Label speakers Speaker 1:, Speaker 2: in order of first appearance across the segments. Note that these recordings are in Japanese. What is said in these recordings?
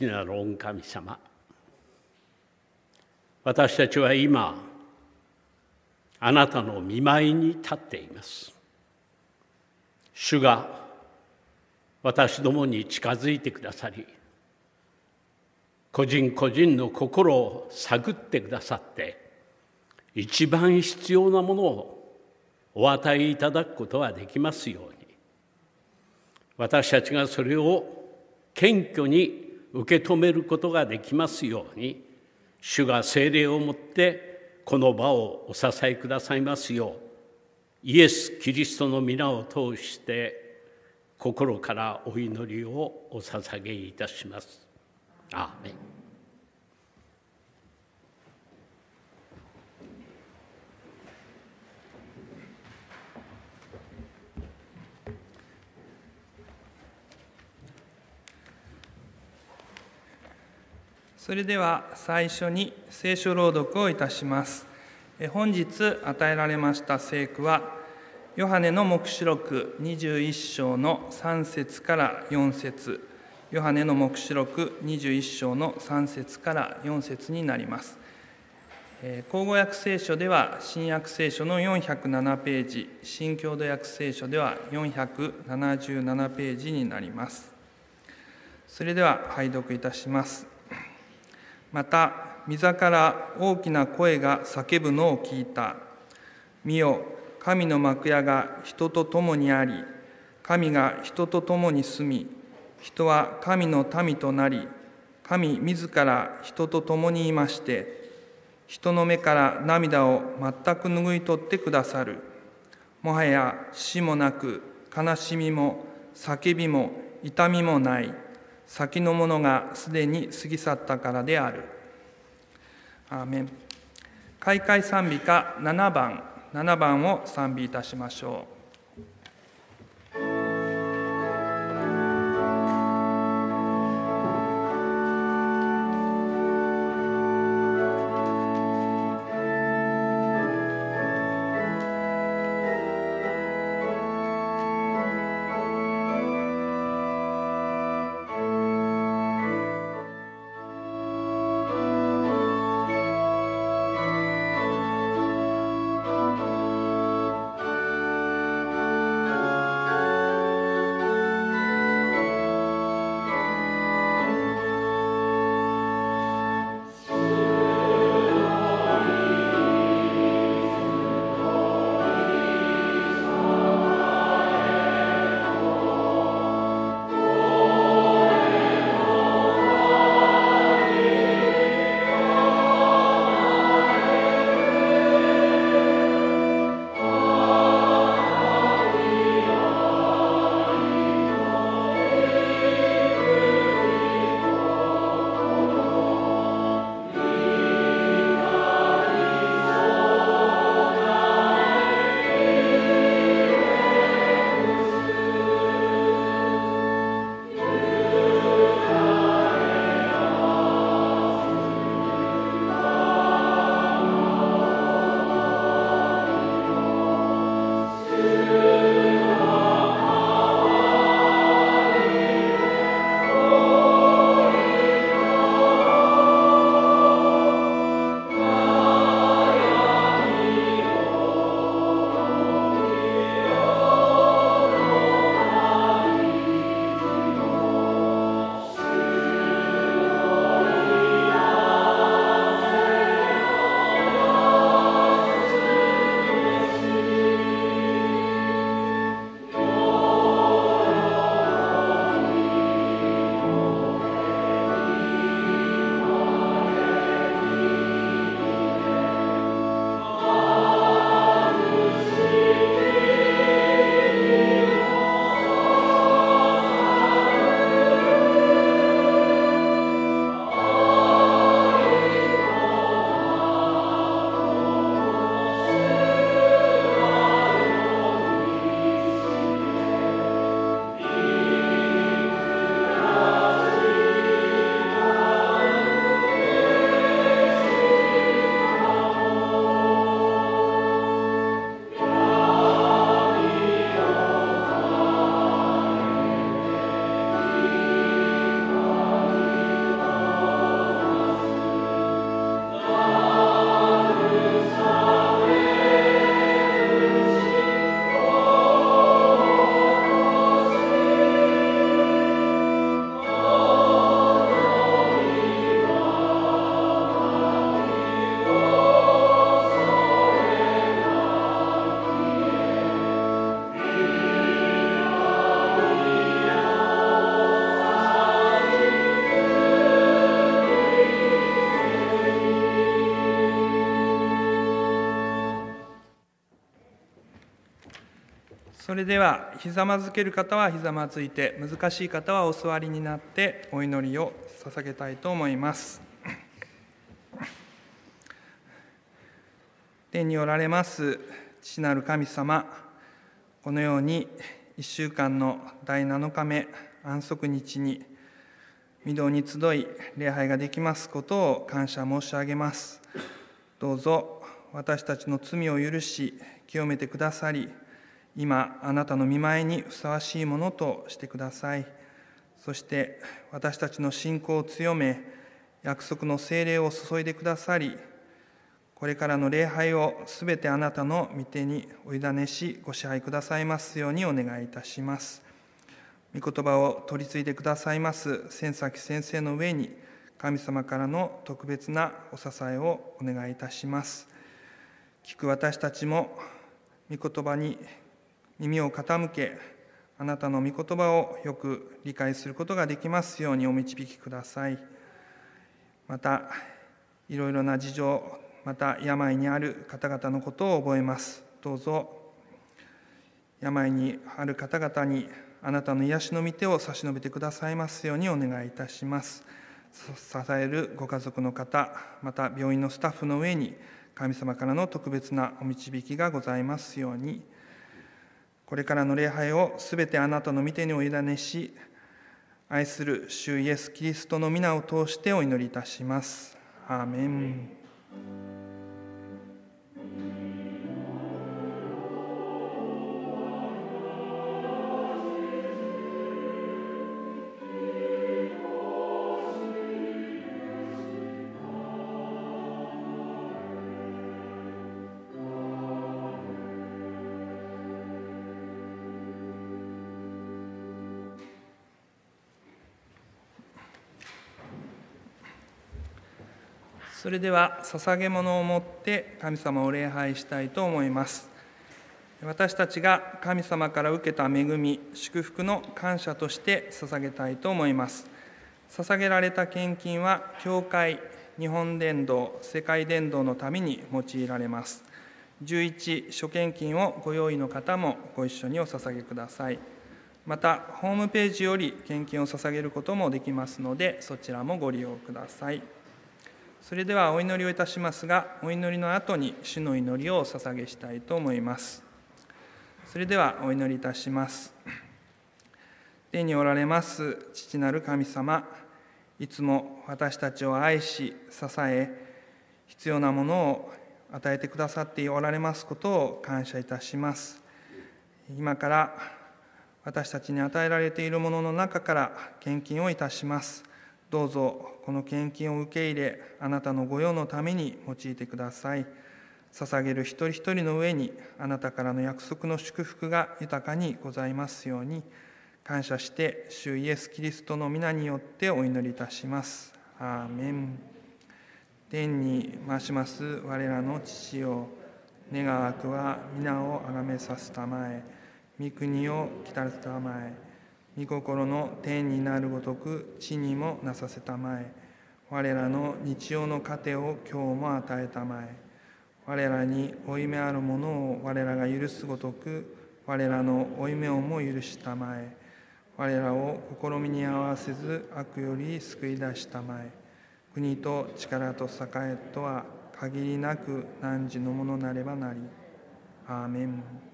Speaker 1: 父なる御神様。私たちは今あなたの見舞いに立っています。主が私どもに近づいてくださり個人個人の心を探ってくださって一番必要なものをお与えいただくことができますように。私たちがそれを謙虚に受け止めることができますように主が精霊をもってこの場をお支えくださいますようイエス・キリストの皆を通して心からお祈りをお捧げいたします。アーメン
Speaker 2: それでは最初に聖書朗読をいたします。本日与えられました聖句は、ヨハネの黙示録21章の3節から4節ヨハネの黙示録21章の3節から4節になります。口語訳聖書では新約聖書の407ページ、新共同訳聖書では477ページになります。それでは拝読いたします。また御から大きな声が叫ぶのを聞いた。見よ神の幕屋が人と共にあり神が人と共に住み人は神の民となり神自ら人と共にいまして人の目から涙を全く拭い取ってくださる。もはや死もなく悲しみも叫びも痛みもない。先のものがすでに過ぎ去ったからである。アーメン。開会賛美歌7番、7番を賛美いたしましょう。それではひざまずける方はひざまずいて難しい方はお座りになってお祈りを捧げたいと思います。天におられます父なる神様このように1週間の第7日目安息日に御堂に集い礼拝ができますことを感謝申し上げます。どうぞ私たちの罪を許し清めてくださり今あなたの見舞いにふさわしいものとしてください。そして私たちの信仰を強め約束の精霊を注いでくださりこれからの礼拝をすべてあなたの御手にお委ねしご支配くださいますようにお願いいたします。御言葉を取り次いでくださいます千崎先生の上に神様からの特別なお支えをお願いいたします。聞く私たちも御言葉に耳を傾けあなたの御言葉をよく理解することができますようにお導きください。またいろいろな事情また病にある方々のことを覚えます。どうぞ。病にある方々にあなたの癒しの御手を差し伸べてくださいますようにお願いいたします。支えるご家族の方また病院のスタッフの上に神様からの特別なお導きがございますように。これからの礼拝をすべてあなたの御手にお委ねし愛する主イエス・キリストの皆を通してお祈りいたします。アーメンそれでは捧げ物を持って神様を礼拝したいと思います。私たちが神様から受けた恵み祝福の感謝として捧げたいと思います。捧げられた献金は教会日本伝道世界伝道のために用いられます。11諸献金をご用意の方もご一緒にお捧げください。またホームページより献金を捧げることもできますのでそちらもご利用ください。それではお祈りをいたしますがお祈りの後に主の祈りをお捧げしたいと思います。それではお祈りいたします。天におられます父なる神様いつも私たちを愛し支え必要なものを与えてくださっておられますことを感謝いたします。今から私たちに与えられているものの中から献金をいたします。どうぞこの献金を受け入れあなたの御用のために用いてください。捧げる一人一人の上にあなたからの約束の祝福が豊かにございますように感謝して主イエス・キリストの皆によってお祈りいたします。アーメン。天に増します我らの父よ。願わくは皆をあがめさすたまえ。御国を来たるたまえ。御心の天になるごとく地にもなさせたまえ。我らの日曜の糧を今日も与えたまえ。我らに負い目あるものを我らが許すごとく我らの負い目をも許したまえ。我らを試みに合わせず悪より救い出したまえ。国と力と栄えとは限りなく汝のものなればなり。アーメン。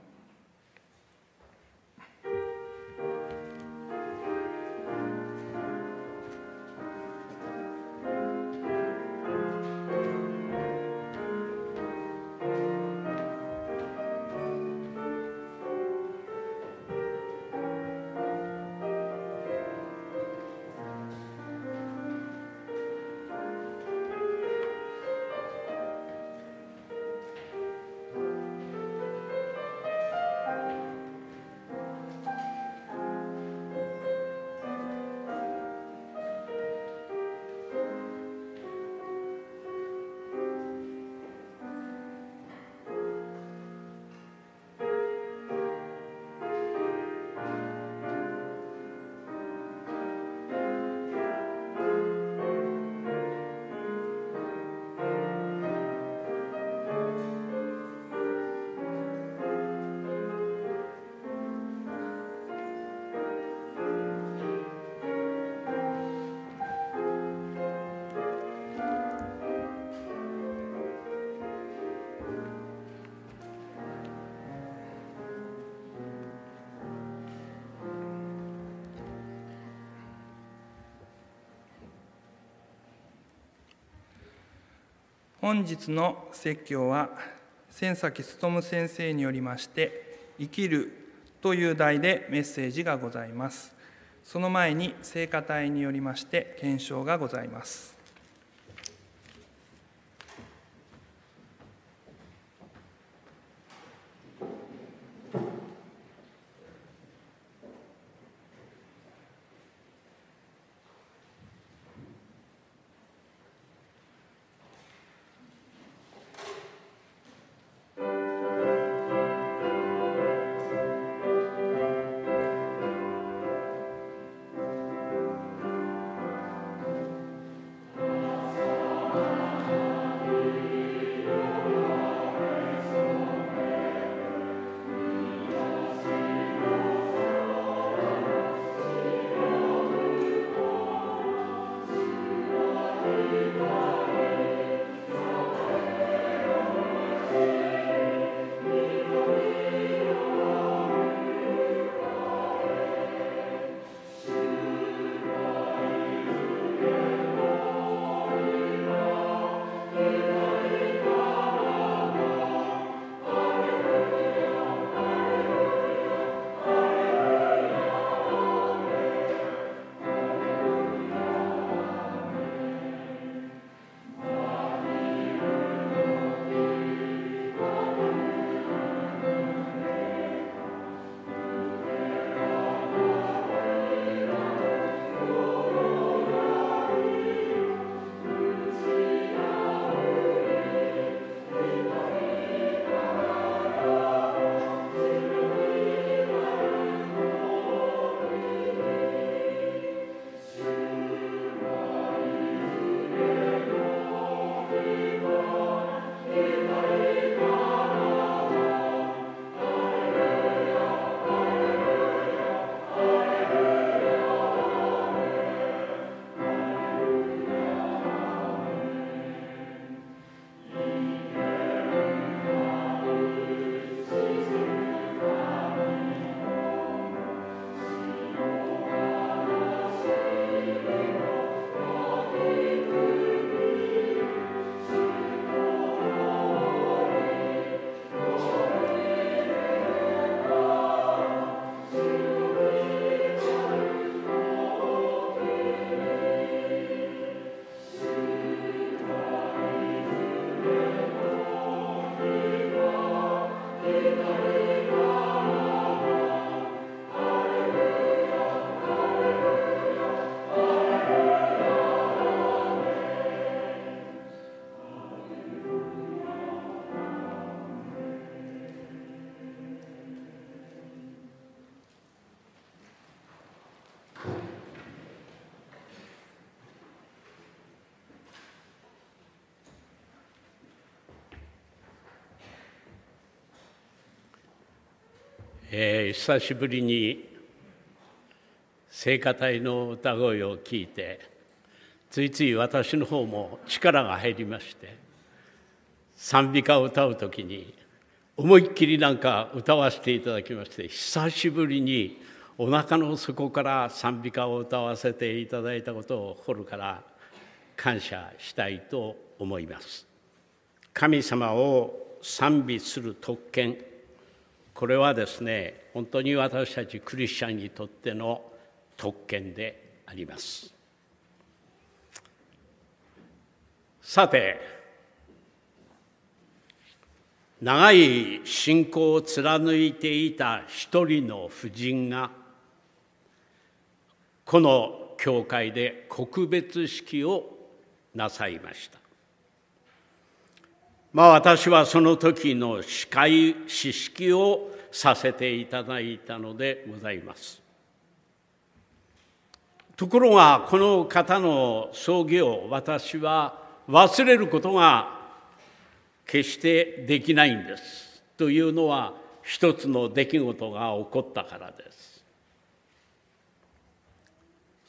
Speaker 2: 本日の説教は千崎勉先生によりまして「生きる」という題でメッセージがございます。その前に聖歌隊によりまして検証がございます。
Speaker 1: えー、久しぶりに聖歌隊の歌声を聞いてついつい私の方も力が入りまして賛美歌を歌う時に思いっきりなんか歌わせていただきまして久しぶりにお腹の底から賛美歌を歌わせていただいたことを心から感謝したいと思います。神様を賛美する特権これはですね本当に私たちクリスチャンにとっての特権であります。さて長い信仰を貫いていた一人の婦人がこの教会で告別式をなさいました。まあ私はその時の司会知識をさせていただいたのでございます。ところがこの方の葬儀を私は忘れることが決してできないんです。というのは一つの出来事が起こったからです。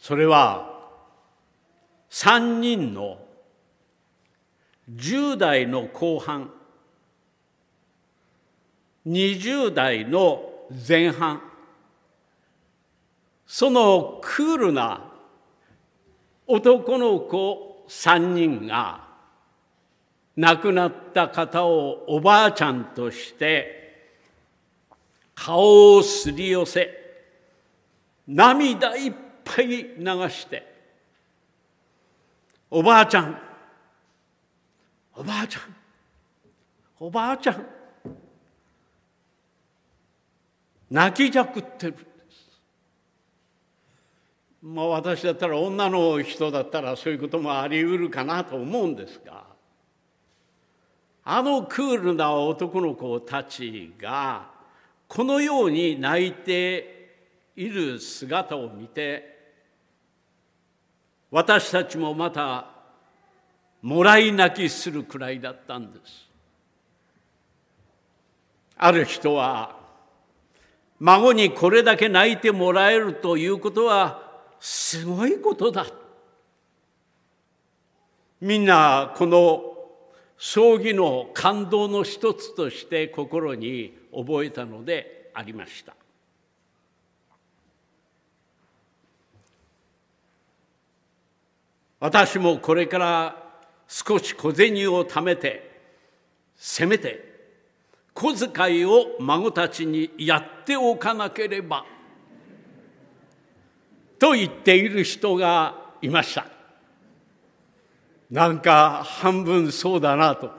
Speaker 1: それは3人の10代の後半20代の前半そのクールな男の子3人が亡くなった方をおばあちゃんとして顔をすり寄せ涙いっぱい流して「おばあちゃんおばあちゃんおばあちゃん泣きじゃくってるんです。まあ私だったら女の人だったらそういうこともあり得るかなと思うんですがあのクールな男の子たちがこのように泣いている姿を見て私たちもまたもらい泣きするくらいだったんです。ある人は孫にこれだけ泣いてもらえるということはすごいことだ。みんなこの葬儀の感動の一つとして心に覚えたのでありました。私もこれから少し小銭を貯めてせめて小遣いを孫たちにやっておかなければと言っている人がいました。なんか半分そうだなと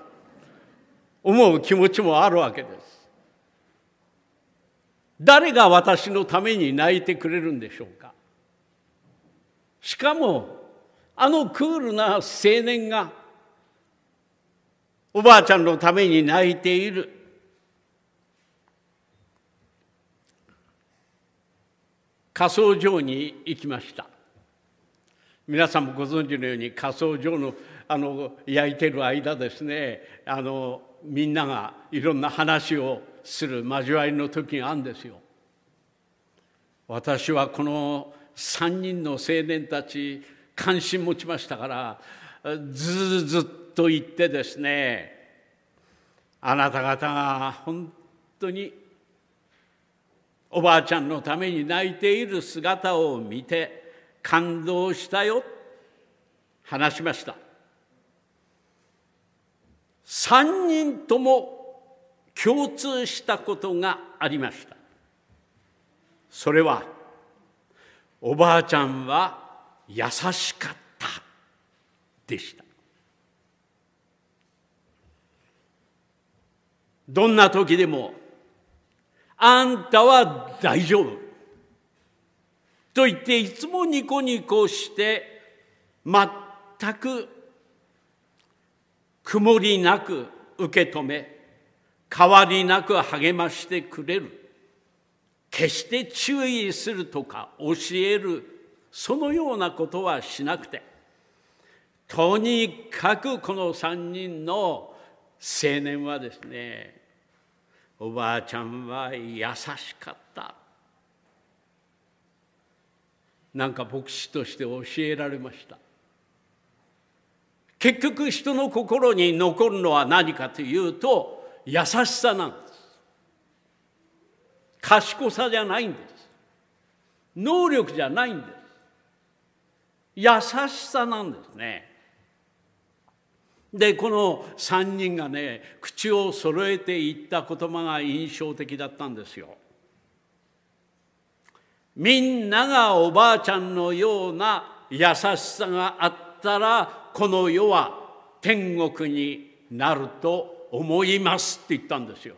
Speaker 1: 思う気持ちもあるわけです。誰が私のために泣いてくれるんでしょうか。しかもあのクールな青年がおばあちゃんのために泣いている。火葬場に行きました。皆さんもご存知のように火葬場のあの焼いてる間ですね。あのみんながいろんな話をする交わりの時があるんですよ。私はこの3人の青年たち関心持ちましたからずずっと言ってですねあなた方が本当におばあちゃんのために泣いている姿を見て感動したよ。話しました。3人とも共通したことがありました。それはおばあちゃんは優しかったでした。どんな時でもあんたは大丈夫。と言っていつもニコニコして全く曇りなく受け止め変わりなく励ましてくれる。決して注意するとか教えるそのようなことはしなくて。とにかくこの3人の青年はですねおばあちゃんは優しかった。なんか牧師として教えられました。結局人の心に残るのは何かというと優しさなんです。賢さじゃないんです。能力じゃないんです。優しさなんですね。でこの3人がね口を揃えて言った言葉が印象的だったんですよ。みんながおばあちゃんのような優しさがあったらこの世は天国になると思いますって言ったんですよ。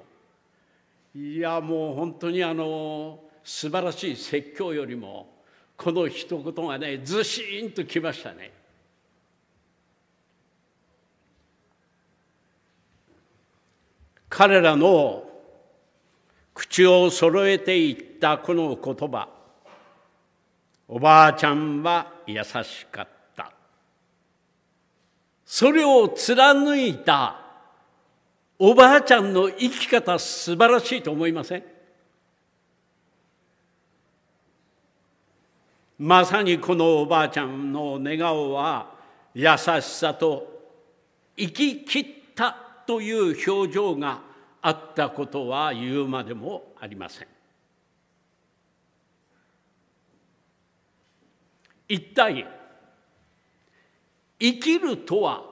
Speaker 1: いやもう本当にあの素晴らしい説教よりもこの一言がねずしんときましたね。彼らの口を揃えていったこの言葉。おばあちゃんは優しかった。それを貫いたおばあちゃんの生き方素晴らしいと思いません？まさにこのおばあちゃんの寝顔は優しさと生き切ったという表情があったことは言うまでもありません。一体生きるとは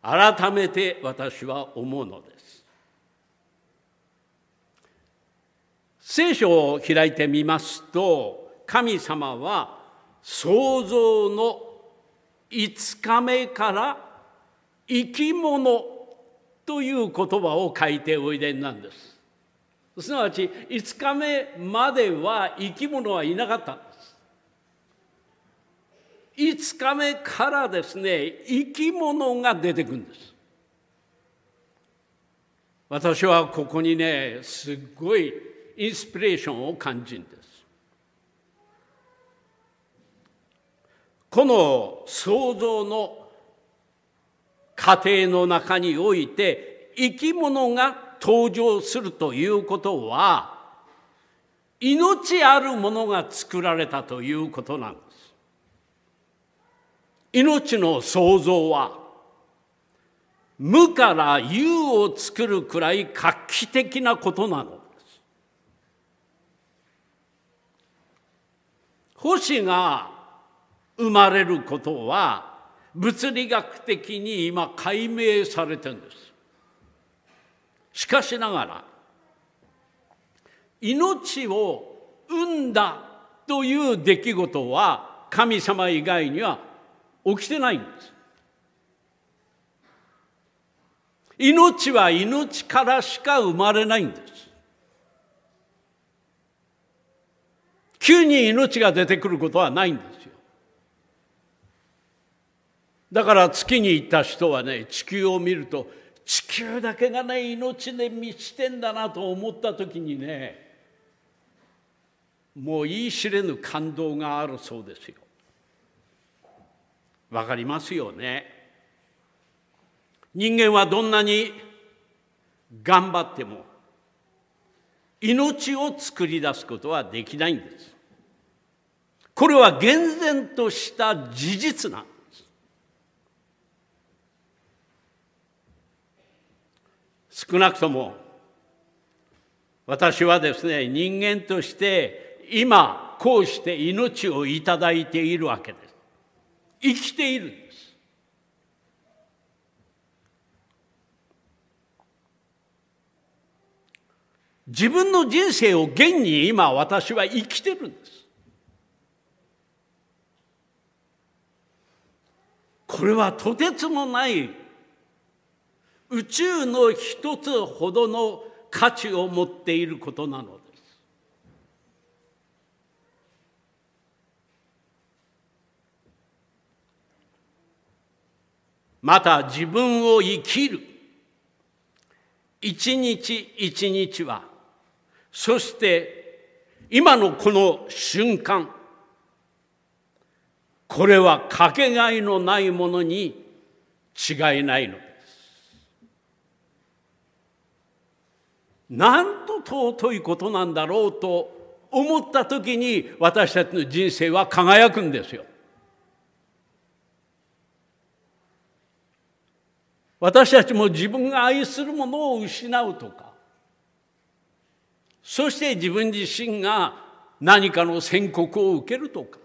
Speaker 1: 改めて私は思うのです聖書を開いてみますと神様は創造の5日目から生き物という言葉を書いておいでなんです。すなわち5日目までは生き物はいなかったんです。5日目からですね生き物が出てくるんです。私はここにねすっごいインスピレーションを感じるんです。この創造の家庭の中において生き物が登場するということは命あるものが作られたということなんです。命の創造は無から有を作るくらい画期的なことなのです。星が生まれることは物理学的に今解明されてるんです。しかしながら命を生んだという出来事は神様以外には起きてないんです。命は命からしか生まれないんです。急に命が出てくることはないんです。だから月に行った人はね地球を見ると地球だけがね命で満ちてんだなと思った時にねもう言い知れぬ感動があるそうですよ。わかりますよね。人間はどんなに頑張っても命を作り出すことはできないんです。これは厳然とした事実なん少なくとも私はですね人間として今こうして命をいただいているわけです。生きているんです。自分の人生を現に今私は生きてるんです。これはとてつもない宇宙の一つほどの価値を持っていることなのです。また自分を生きる一日一日はそして今のこの瞬間これはかけがえのないものに違いないのですなんと尊いことなんだろうと思った時に私たちの人生は輝くんですよ。私たちも自分が愛するものを失うとかそして自分自身が何かの宣告を受けるとか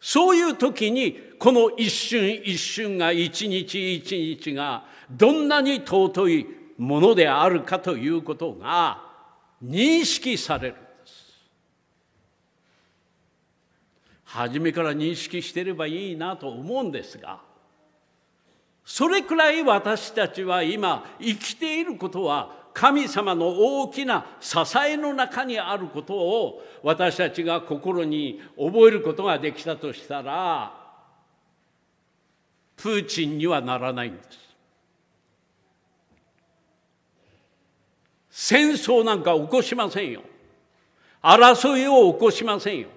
Speaker 1: そういう時にこの一瞬一瞬が一日一日がどんなに尊いものであるかということが認識されるんです初めから認識してればいいなと思うんですがそれくらい私たちは今生きていることは神様の大きな支えの中にあることを私たちが心に覚えることができたとしたらプーチンにはならないんです。戦争なんか起こしませんよ。争いを起こしませんよ。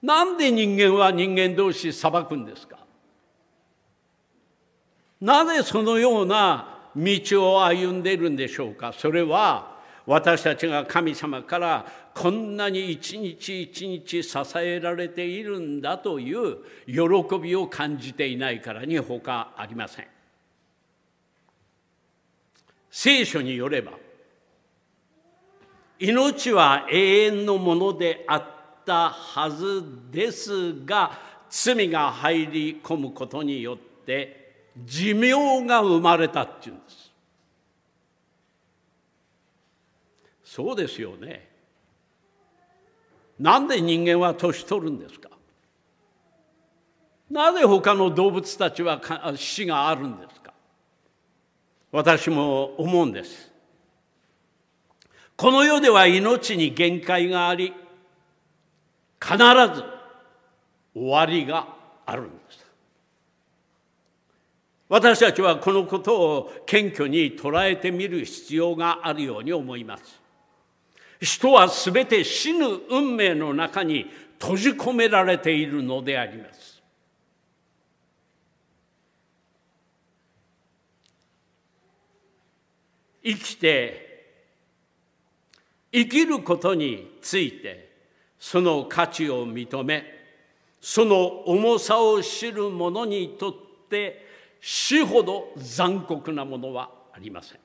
Speaker 1: なんで人間は人間同士裁くんですか？なぜそのような道を歩んでいるんでしょうか？それは私たちが神様からこんなに一日一日支えられているんだという喜びを感じていないからに他ありません。聖書によれば命は永遠のものであったはずですが罪が入り込むことによって寿命が生まれたっていうんです。そうですよね。なんで人間は年取るんですか？なぜ他の動物たちは死があるんですか？私も思うんです。この世では命に限界があり必ず終わりがあるんです。私たちはこのことを謙虚に捉えてみる必要があるように思います。人はすべて死ぬ運命の中に閉じ込められているのであります。生きて生きることについてその価値を認めその重さを知る者にとって死ほど残酷なものはありません。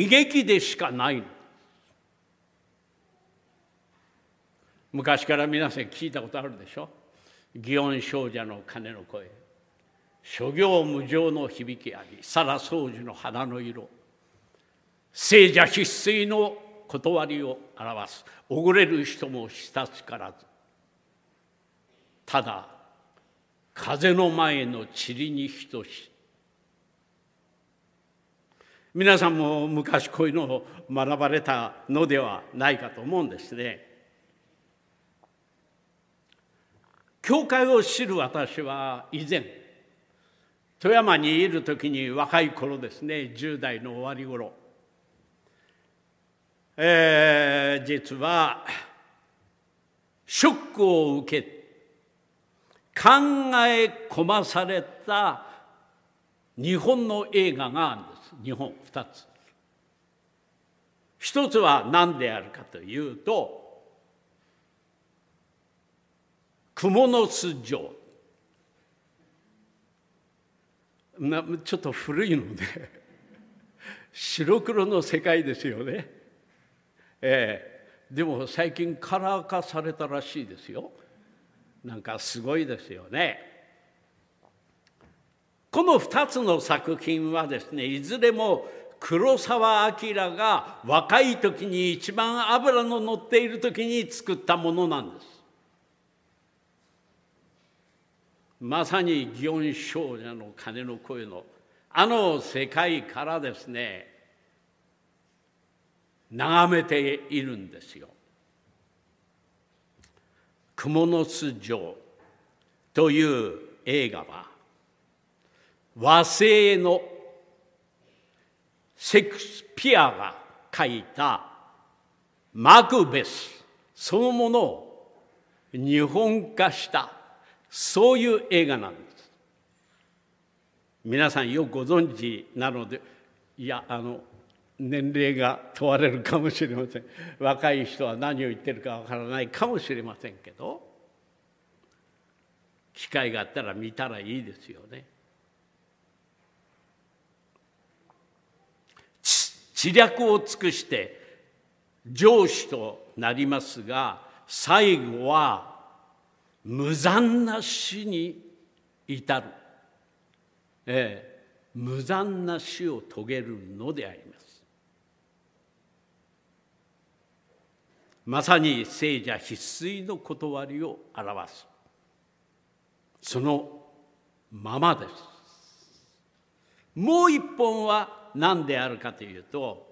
Speaker 1: 悲劇でしかない昔から皆さん聞いたことあるでしょ？祇園少女の鐘の声。諸行無常の響きあり沙羅掃除の花の色聖者必須の断りを表す。おごれる人も親しからず。ただ風の前の塵に等し皆さんも昔こういうのを学ばれたのではないかと思うんですね。教会を知る私は以前富山にいる時に若い頃ですね10代の終わり頃、えー、実はショックを受け考え込まされた日本の映画があるんです。日本2つ。一つは何であるかというと蜘蛛の巣城。ちょっと古いので 白黒の世界ですよね。ええ。でも最近カラー化されたらしいですよ。なんかすごいですよね。この2つの作品はですねいずれも黒澤明が若い時に一番脂の乗っている時に作ったものなんです。まさに祇園少女の鐘の声のあの世界からですね眺めているんですよ。「蜘蛛の巣城」という映画は和製のシェクスピアが書いたマクベスそのものを日本化したそういう映画なんです。皆さんよくご存知なのでいやあの年齢が問われるかもしれません若い人は何を言ってるかわからないかもしれませんけど機会があったら見たらいいですよね。知略を尽くして上司となりますが最後は無残な死に至る、ええ、無残な死を遂げるのであります。まさに聖者必須の断りを表すそのままです。もう一本は何であるかというと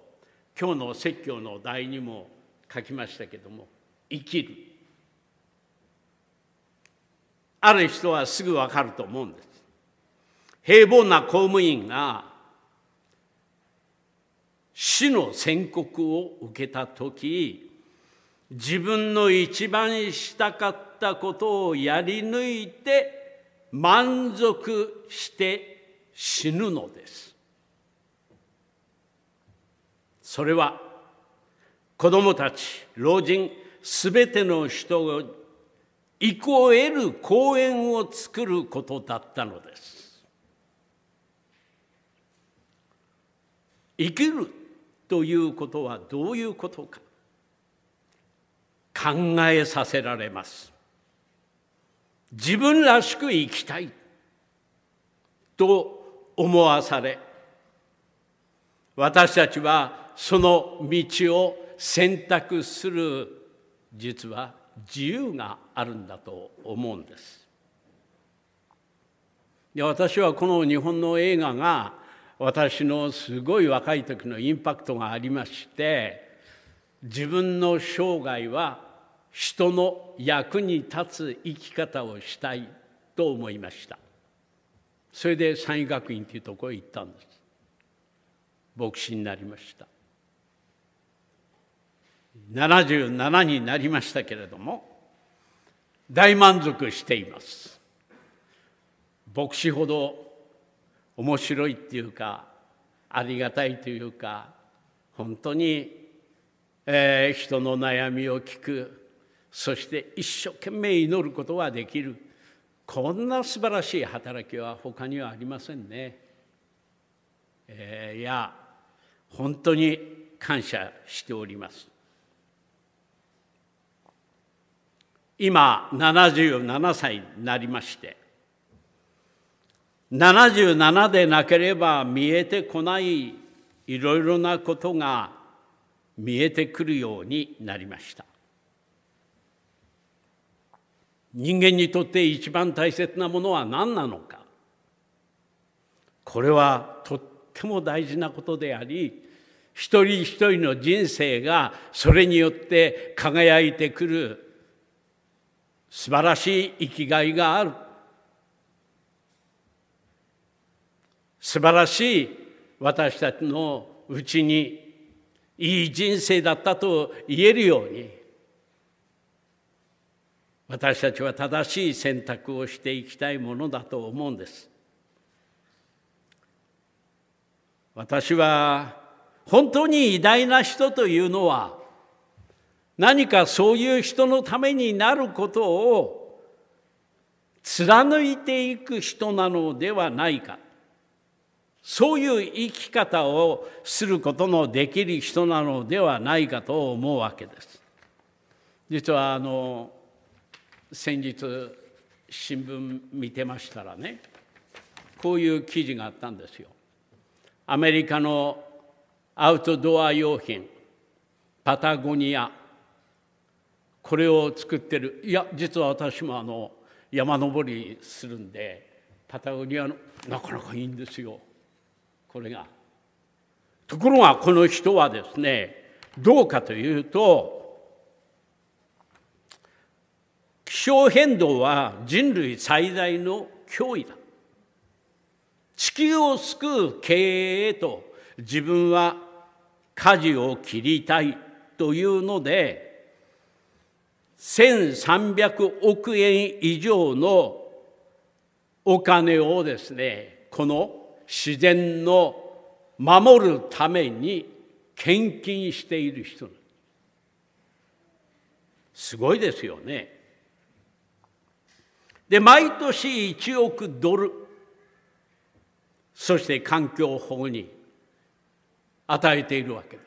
Speaker 1: 今日の説教の題にも書きましたけども生きるある人はすぐ分かると思うんです。平凡な公務員が死の宣告を受けた時自分の一番したかったことをやり抜いて満足して死ぬのです。それは子どもたち老人すべての人を意を得る公園を作ることだったのです。生きるということはどういうことか考えさせられます自分らしく生きたいと思わされ私たちはその道を選択する実は自由があるんだと思うんです。で私はこの日本の映画が私のすごい若い時のインパクトがありまして自分の生涯は人の役に立つ生き方をしたいと思いました。それで三位学院というところへ行ったんです。牧師になりました。77になりましたけれども大満足しています牧師ほど面白いっていうかありがたいというか本当に、えー、人の悩みを聞くそして一生懸命祈ることができるこんな素晴らしい働きは他にはありませんね。えー、いや本当に感謝しております。今77歳になりまして。77でなければ見えてこないいろいろなことが見えてくるようになりました。人間にとって一番大切なものは何なのか。これはとっても大事なことであり一人一人の人生がそれによって輝いてくる素晴らしい生きがいがある素晴らしい私たちのうちにいい人生だったと言えるように私たちは正しい選択をしていきたいものだと思うんです。私は本当に偉大な人というのは何かそういう人のためになることを貫いていく人なのではないかそういう生き方をすることのできる人なのではないかと思うわけです。実はあの先日新聞見てましたらねこういう記事があったんですよ。アメリカのアウトドア用品パタゴニアこれを作ってる。いや実は私もあの山登りするんでパタゴニアのなかなかいいんですよ。これが。ところがこの人はですねどうかというと気象変動は人類最大の脅威だ。地球を救う経営へと自分は舵を切りたいというので1300億円以上のお金をですねこの自然の守るために献金している人すごいですよね。で毎年1億ドルそして環境保護に与えているわけです。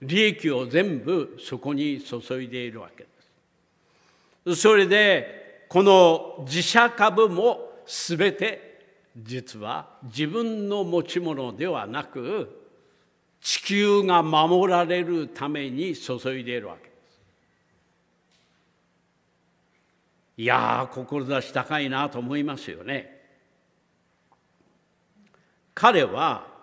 Speaker 1: 利益を全部そこに注いでいるわけです。それでこの自社株も全て実は自分の持ち物ではなく地球が守られるために注いでいるわけです。いやー志高いなと思いますよね。彼は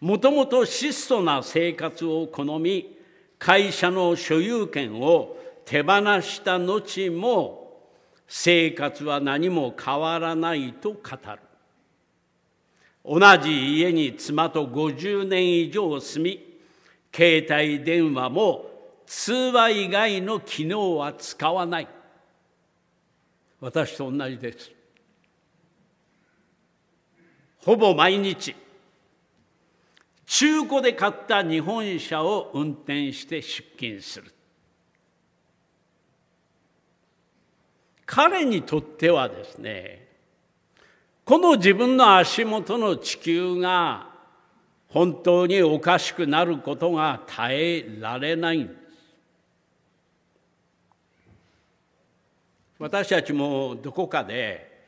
Speaker 1: もともと質素な生活を好み会社の所有権を手放した後も生活は何も変わらないと語る。同じ家に妻と50年以上住み携帯電話も通話以外の機能は使わない。私と同じです。ほぼ毎日中古で買った日本車を運転して出勤する。彼にとってはですねこの自分の足元の地球が本当におかしくなることが耐えられないんです。私たちもどこかで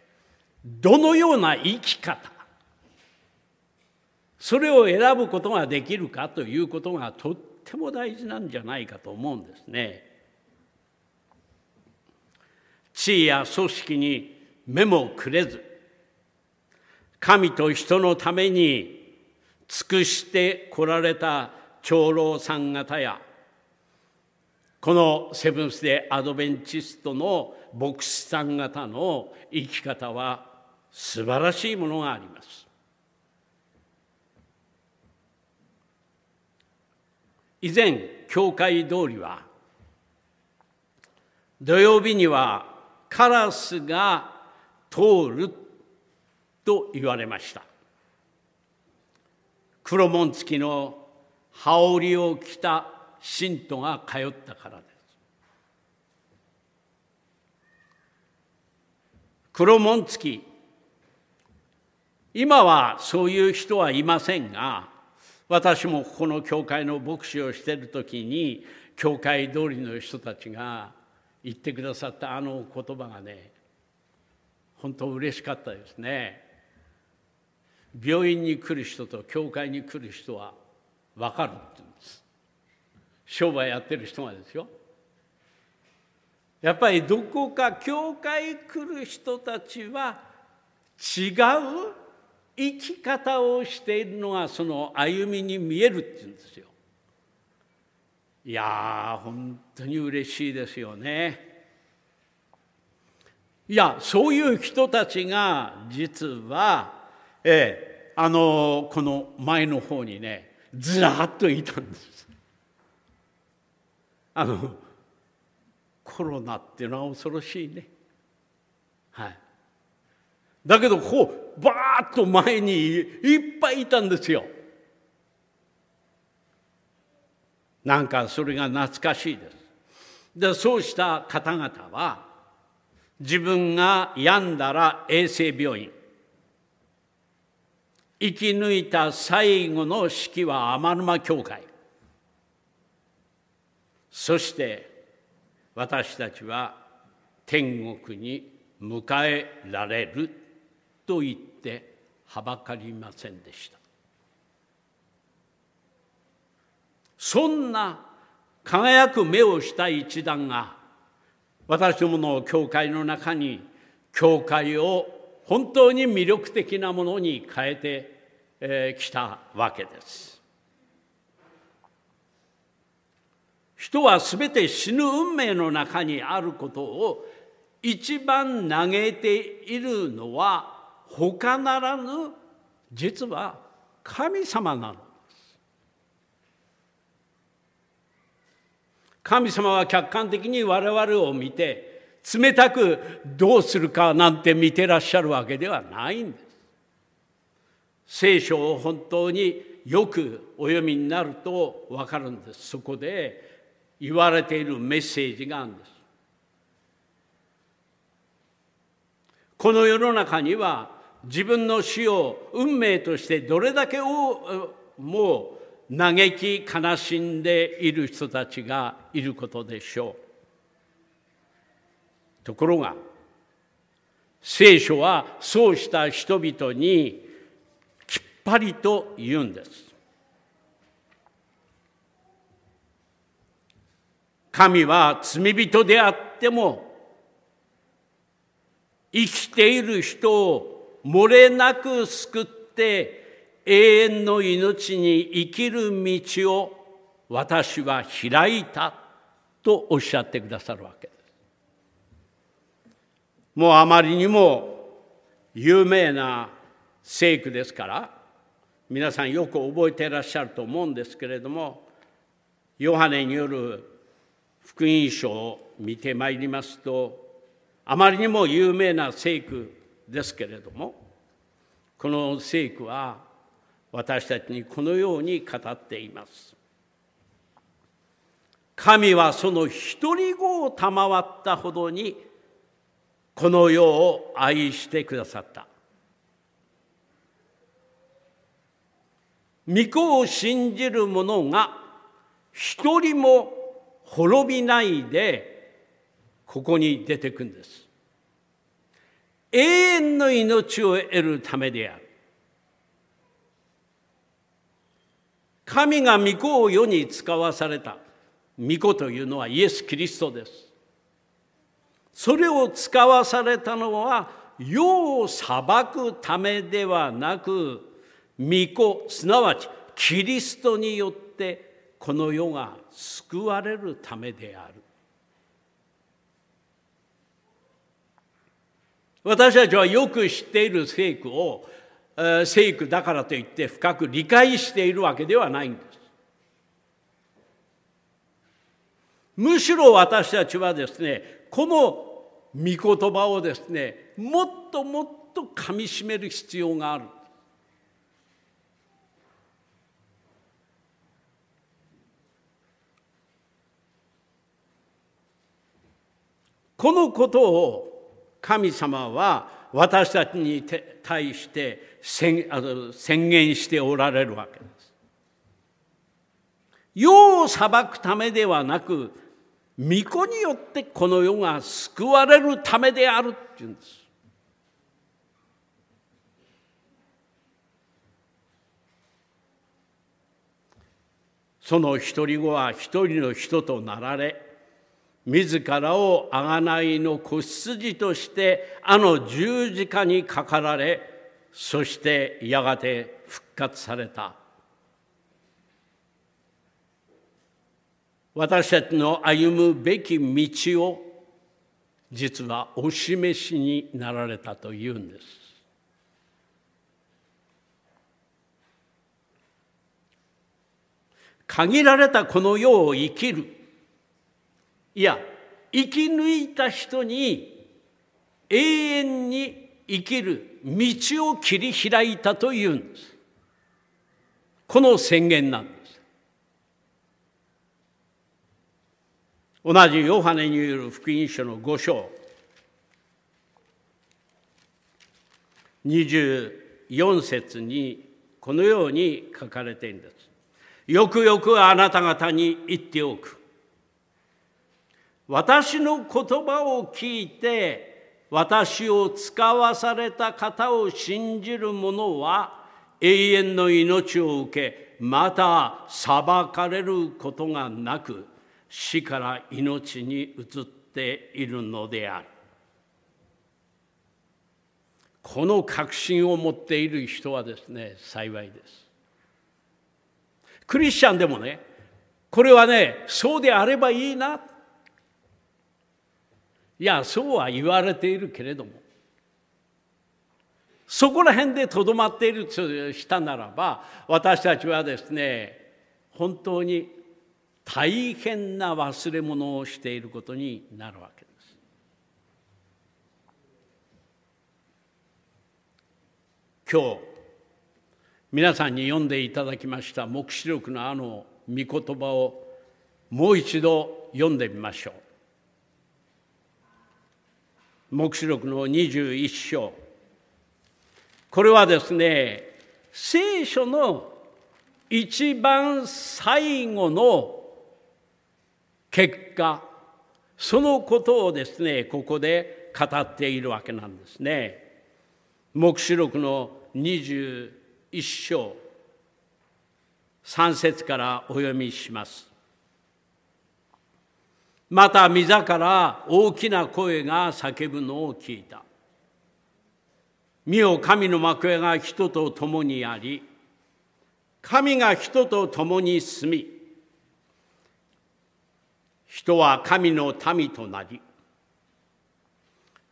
Speaker 1: どのような生き方それを選ぶことができるかということがとっても大事なんじゃないかと思うんですね。地位や組織に目もくれず神と人のために尽くしてこられた長老さん方やこのセブンス・デー・アドベンチストの牧師さん方の生き方は素晴らしいものがあります。以前教会通りは土曜日にはカラスが通ると言われました。黒紋付きの羽織を着た信徒が通ったからです。黒紋付き。今はそういう人はいませんが私もここの教会の牧師をしている時に教会通りの人たちが言ってくださったあの言葉がね本当嬉しかったですね。病院に来る人と教会に来る人は分かるって言うんです。商売やってる人がですよ。やっぱりどこか教会来る人たちは違う生き方をしているのがその歩みに見えるって言うんですよ。いやー本当に嬉しいですよね。いやそういう人たちが実は、ええ、あのこの前の方にねずらっといたんです。あのコロナっていうのは恐ろしいね。はい。だけどこうバーッと前にいっぱいいたんですよ。なんかそれが懐かしいです。でそうした方々は自分が病んだら衛生病院生き抜いた最後の式は天沼教会そして私たちは天国に迎えられると言ってはばかりませんでしたそんな輝く目をした一団が私どもの教会の中に教会を本当に魅力的なものに変えてき、えー、たわけです。人は全て死ぬ運命の中にあることを一番嘆いているのは他ならぬ実は神様なの。です神様は客観的に我々を見て冷たくどうするかなんて見てらっしゃるわけではないんです。聖書を本当によくお読みになると分かるんです。そこで言われているメッセージがあるんです。この世の中には自分の死を運命としてどれだけをもう嘆き悲しんでいる人たちがいることでしょう。ところが聖書はそうした人々にきっぱりと言うんです。神は罪人であっても生きている人を漏れなく救って永遠の命に生きる道を私は開いたとおっしゃってくださるわけです。もうあまりにも有名な聖句ですから皆さんよく覚えていらっしゃると思うんですけれどもヨハネによる福音書を見てまいりますとあまりにも有名な聖句ですけれどもこの聖句は私たちにこのように語っています。神はその一人子を賜ったほどにこの世を愛してくださった。御子を信じる者が一人も滅びないでここに出てくんです永遠の命を得るためである。神が御子を世に使わされた。御子というのはイエス・キリストです。それを使わされたのは世を裁くためではなく御子すなわちキリストによってこの世が救われるためである。私たちはよく知っている聖句を聖句だからといって深く理解しているわけではないんです。むしろ私たちはですねこの御言葉をですねもっともっとかみしめる必要がある。このことを神様は私たちに対して宣言しておられるわけです。世を裁くためではなく御子によってこの世が救われるためであるっていうんです。その独り子は一人の人となられ自らを贖いの子羊としてあの十字架にかかられそしてやがて復活された私たちの歩むべき道を実はお示しになられたというんです。限られたこの世を生きるいや生き抜いた人に永遠に生きる道を切り開いたというんです。この宣言なんです。同じヨハネによる福音書の5章。24節にこのように書かれているんです。よくよくあなた方に言っておく。私の言葉を聞いて私を使わされた方を信じる者は永遠の命を受けまた裁かれることがなく死から命に移っているのである。この確信を持っている人はですね幸いです。クリスチャンでもねこれはねそうであればいいないやそうは言われているけれどもそこら辺でとどまっているとしたならば私たちはですね本当に大変な忘れ物をしていることになるわけです。今日皆さんに読んでいただきました黙示録のあの御言葉をもう一度読んでみましょう。黙示録の21章これはですね聖書の一番最後の結果そのことをですねここで語っているわけなんですね。黙示録の21章3節からお読みします。また御座から大きな声が叫ぶのを聞いた。見よ神の幕屋が人と共にあり、神が人と共に住み、人は神の民となり、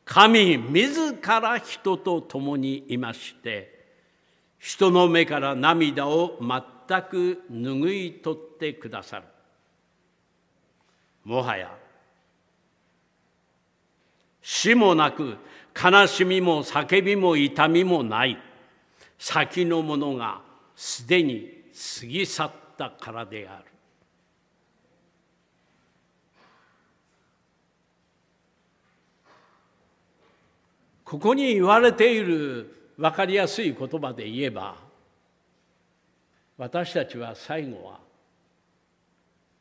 Speaker 1: 神自ら人と共にいまして、人の目から涙を全く拭い取ってくださる。もはや。死もなく悲しみも叫びも痛みもない。先のものがすでに過ぎ去ったからである。ここに言われている分かりやすい言葉で言えば私たちは最後は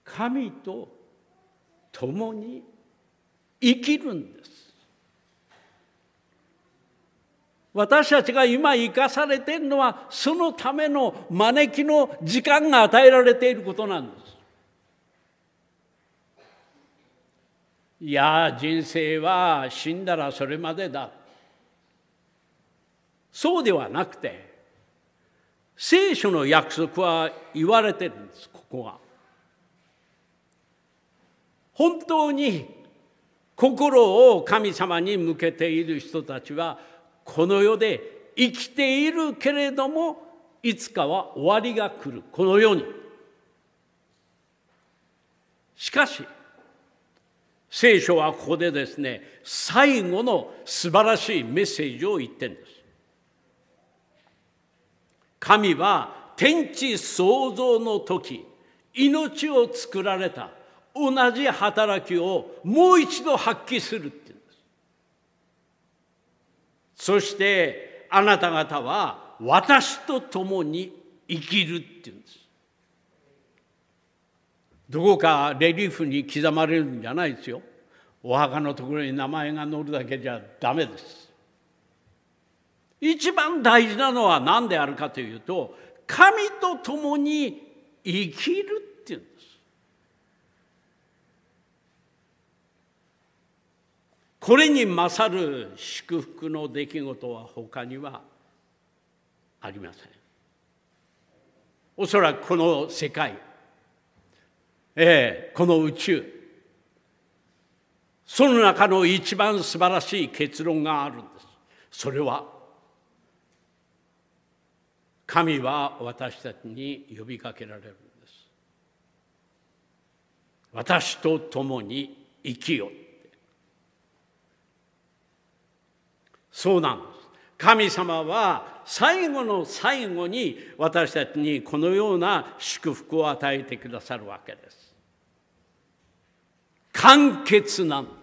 Speaker 1: 神と共に生きるんです。私たちが今生かされているのはそのための招きの時間が与えられていることなんです。いや人生は死んだらそれまでだ。そうではなくて聖書の約束は言われてるんですここは。本当に心を神様に向けている人たちはこの世で生きているけれどもいつかは終わりが来るこの世に。しかし聖書はここでですね最後の素晴らしいメッセージを言ってるんです。神は天地創造の時命を作られた同じ働きをもう一度発揮するっていうんです。そしてあなた方は私と共に生きるっていうんです。どこかレリーフに刻まれるんじゃないですよ。お墓のところに名前が載るだけじゃダメです。一番大事なのは何であるかというと神と共に生きるっていうんですこれに勝る祝福の出来事は他にはありません。おそらくこの世界、えー、この宇宙その中の一番素晴らしい結論があるんです。それは神は私たちに呼びかけられるんです。私と共に生きよう。そうなんです神様は最後の最後に私たちにこのような祝福を与えてくださるわけです。完結なんです。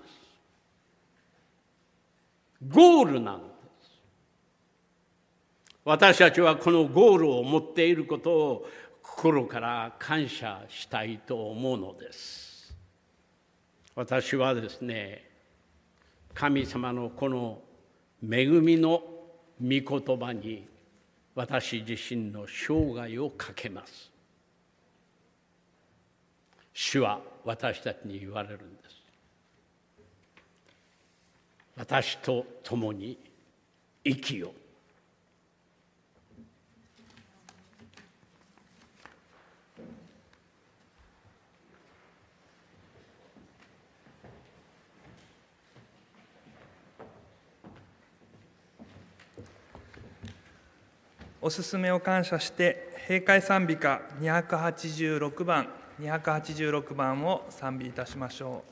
Speaker 1: ゴールなんです。私たちはこのゴールを持っていることを心から感謝したいと思うのです。私はですね神様のこの恵みの御言葉に私自身の生涯をかけます。主は私たちに言われるんです。私と共に生きよ
Speaker 2: おすすめを感謝して閉会賛美歌286番286番を賛美いたしましょう。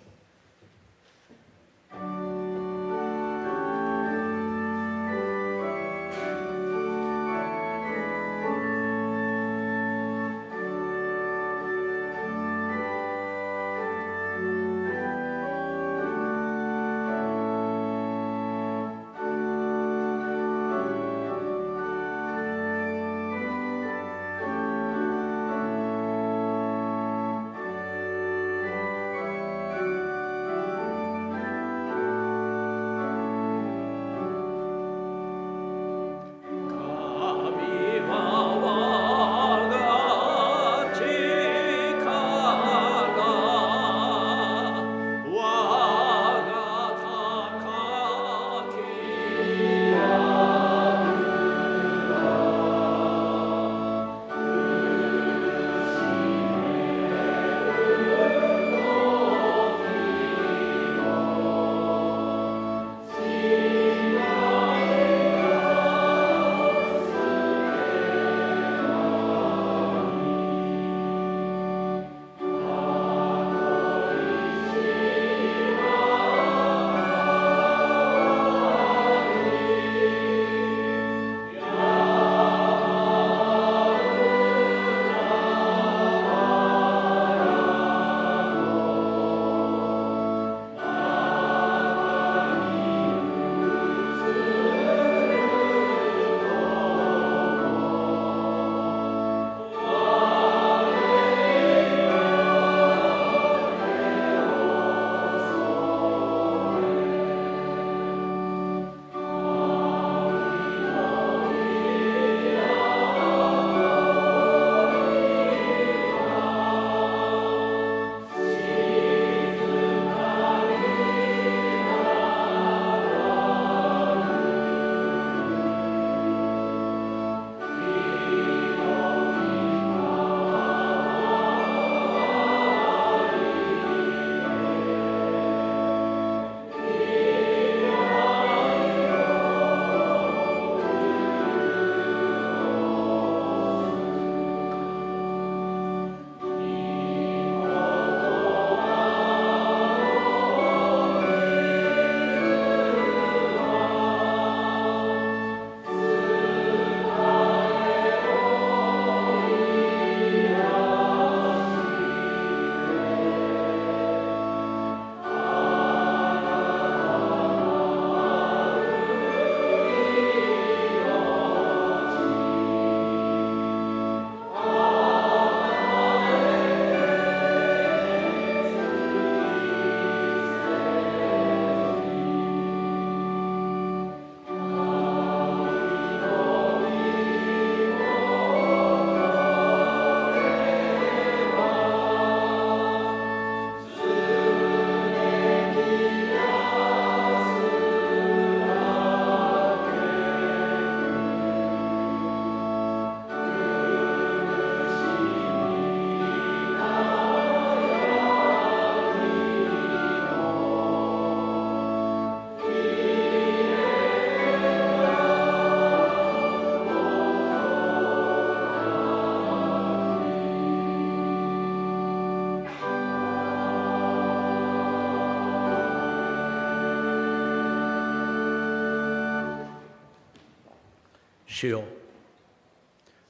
Speaker 1: 主よ。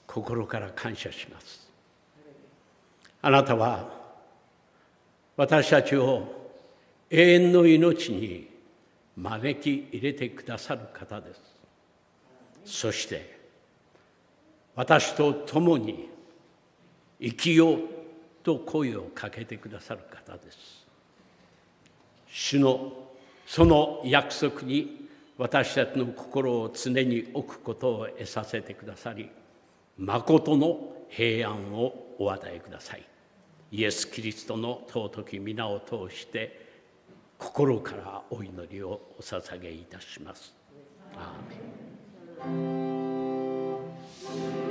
Speaker 1: 心から感謝します。あなたは私たちを永遠の命に招き入れてくださる方です。そして私と共に生きようと声をかけてくださる方です。主のその約束に私たちの心を常に置くことを得させてくださりまことの平安をお与えくださいイエス・キリストの尊き皆を通して心からお祈りをお捧げいたします。アーメン